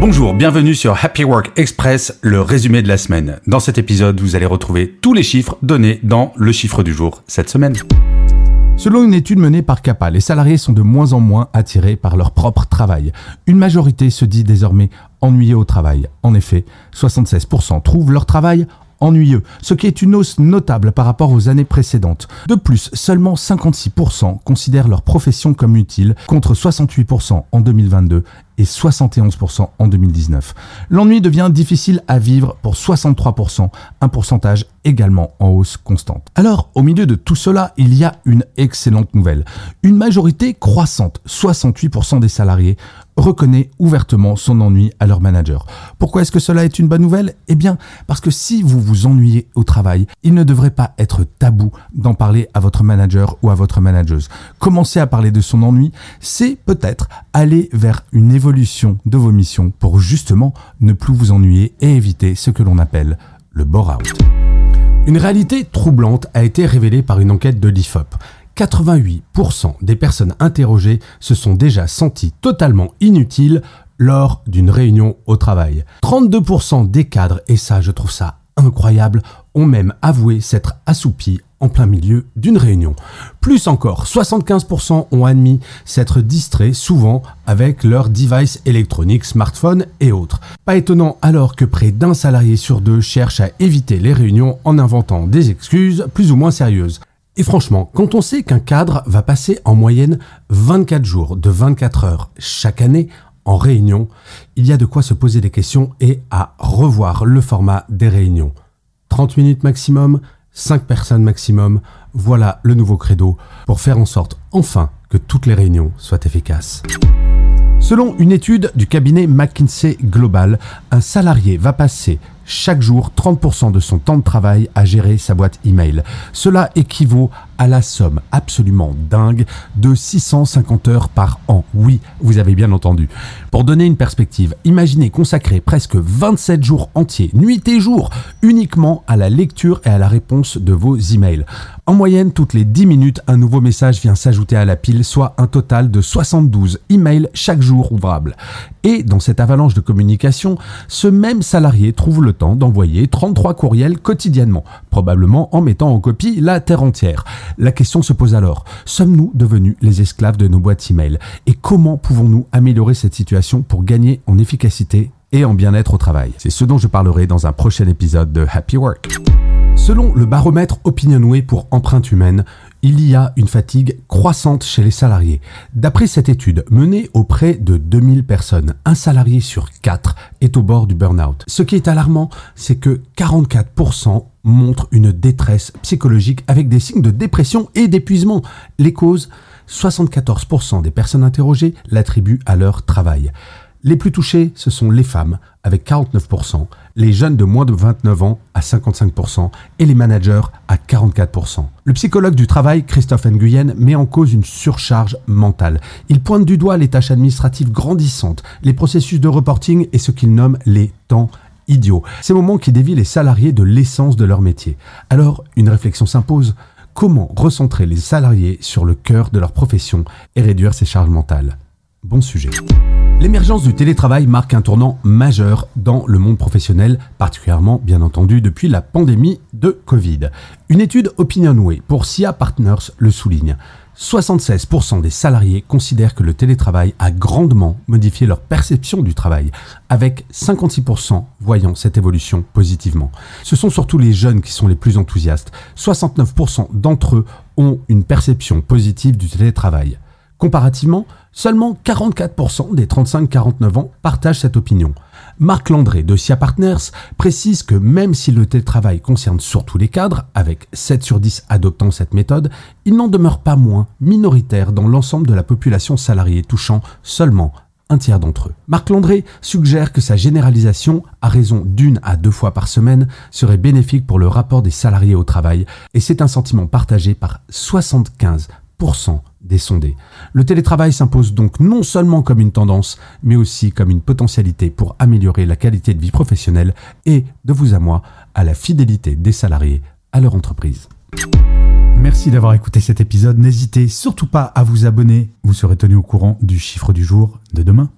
Bonjour, bienvenue sur Happy Work Express, le résumé de la semaine. Dans cet épisode, vous allez retrouver tous les chiffres donnés dans le chiffre du jour cette semaine. Selon une étude menée par CAPA, les salariés sont de moins en moins attirés par leur propre travail. Une majorité se dit désormais ennuyée au travail. En effet, 76% trouvent leur travail ennuyeux, ce qui est une hausse notable par rapport aux années précédentes. De plus, seulement 56% considèrent leur profession comme utile, contre 68% en 2022 et 71% en 2019. L'ennui devient difficile à vivre pour 63%, un pourcentage également en hausse constante. Alors, au milieu de tout cela, il y a une excellente nouvelle. Une majorité croissante, 68% des salariés, reconnaît ouvertement son ennui à leur manager. Pourquoi est-ce que cela est une bonne nouvelle? Eh bien, parce que si vous vous ennuyez au travail, il ne devrait pas être tabou d'en parler à votre manager ou à votre manageuse. Commencer à parler de son ennui, c'est peut-être aller vers une évolution de vos missions pour justement ne plus vous ennuyer et éviter ce que l'on appelle le bore-out. Une réalité troublante a été révélée par une enquête de l'IFOP. 88% des personnes interrogées se sont déjà senties totalement inutiles lors d'une réunion au travail. 32% des cadres, et ça je trouve ça incroyable, ont même avoué s'être assoupis en plein milieu d'une réunion. Plus encore, 75% ont admis s'être distraits souvent avec leurs devices électroniques, smartphones et autres. Pas étonnant alors que près d'un salarié sur deux cherche à éviter les réunions en inventant des excuses plus ou moins sérieuses. Et franchement, quand on sait qu'un cadre va passer en moyenne 24 jours de 24 heures chaque année en réunion, il y a de quoi se poser des questions et à revoir le format des réunions. 30 minutes maximum, 5 personnes maximum, voilà le nouveau credo pour faire en sorte enfin que toutes les réunions soient efficaces. Selon une étude du cabinet McKinsey Global, un salarié va passer chaque jour 30% de son temps de travail à gérer sa boîte email. Cela équivaut à la somme absolument dingue de 650 heures par an. Oui, vous avez bien entendu. Pour donner une perspective, imaginez consacrer presque 27 jours entiers, nuit et jour, uniquement à la lecture et à la réponse de vos emails. En moyenne, toutes les 10 minutes, un nouveau message vient s'ajouter à la pile, soit un total de 72 emails chaque jour ouvrable. Et dans cette avalanche de communication, ce même salarié trouve le temps d'envoyer 33 courriels quotidiennement, probablement en mettant en copie la terre entière. La question se pose alors, sommes-nous devenus les esclaves de nos boîtes email Et comment pouvons-nous améliorer cette situation pour gagner en efficacité et en bien-être au travail? C'est ce dont je parlerai dans un prochain épisode de Happy Work. Selon le baromètre Opinionway pour empreinte humaine, il y a une fatigue croissante chez les salariés. D'après cette étude menée auprès de 2000 personnes, un salarié sur 4 est au bord du burn-out. Ce qui est alarmant, c'est que 44% montrent une détresse psychologique avec des signes de dépression et d'épuisement. Les causes 74% des personnes interrogées l'attribuent à leur travail. Les plus touchés, ce sont les femmes, avec 49%, les jeunes de moins de 29 ans à 55% et les managers à 44%. Le psychologue du travail, Christophe Nguyen, met en cause une surcharge mentale. Il pointe du doigt les tâches administratives grandissantes, les processus de reporting et ce qu'il nomme les temps idiots. Ces moments qui dévient les salariés de l'essence de leur métier. Alors, une réflexion s'impose. Comment recentrer les salariés sur le cœur de leur profession et réduire ces charges mentales? Bon sujet. L'émergence du télétravail marque un tournant majeur dans le monde professionnel, particulièrement bien entendu depuis la pandémie de Covid. Une étude Opinionway pour SIA Partners le souligne. 76% des salariés considèrent que le télétravail a grandement modifié leur perception du travail, avec 56% voyant cette évolution positivement. Ce sont surtout les jeunes qui sont les plus enthousiastes. 69% d'entre eux ont une perception positive du télétravail. Comparativement, seulement 44% des 35-49 ans partagent cette opinion. Marc Landré de SIA Partners précise que même si le télétravail concerne surtout les cadres, avec 7 sur 10 adoptant cette méthode, il n'en demeure pas moins minoritaire dans l'ensemble de la population salariée, touchant seulement un tiers d'entre eux. Marc Landré suggère que sa généralisation, à raison d'une à deux fois par semaine, serait bénéfique pour le rapport des salariés au travail, et c'est un sentiment partagé par 75% des sondés. Le télétravail s'impose donc non seulement comme une tendance, mais aussi comme une potentialité pour améliorer la qualité de vie professionnelle et, de vous à moi, à la fidélité des salariés à leur entreprise. Merci d'avoir écouté cet épisode. N'hésitez surtout pas à vous abonner. Vous serez tenu au courant du chiffre du jour de demain.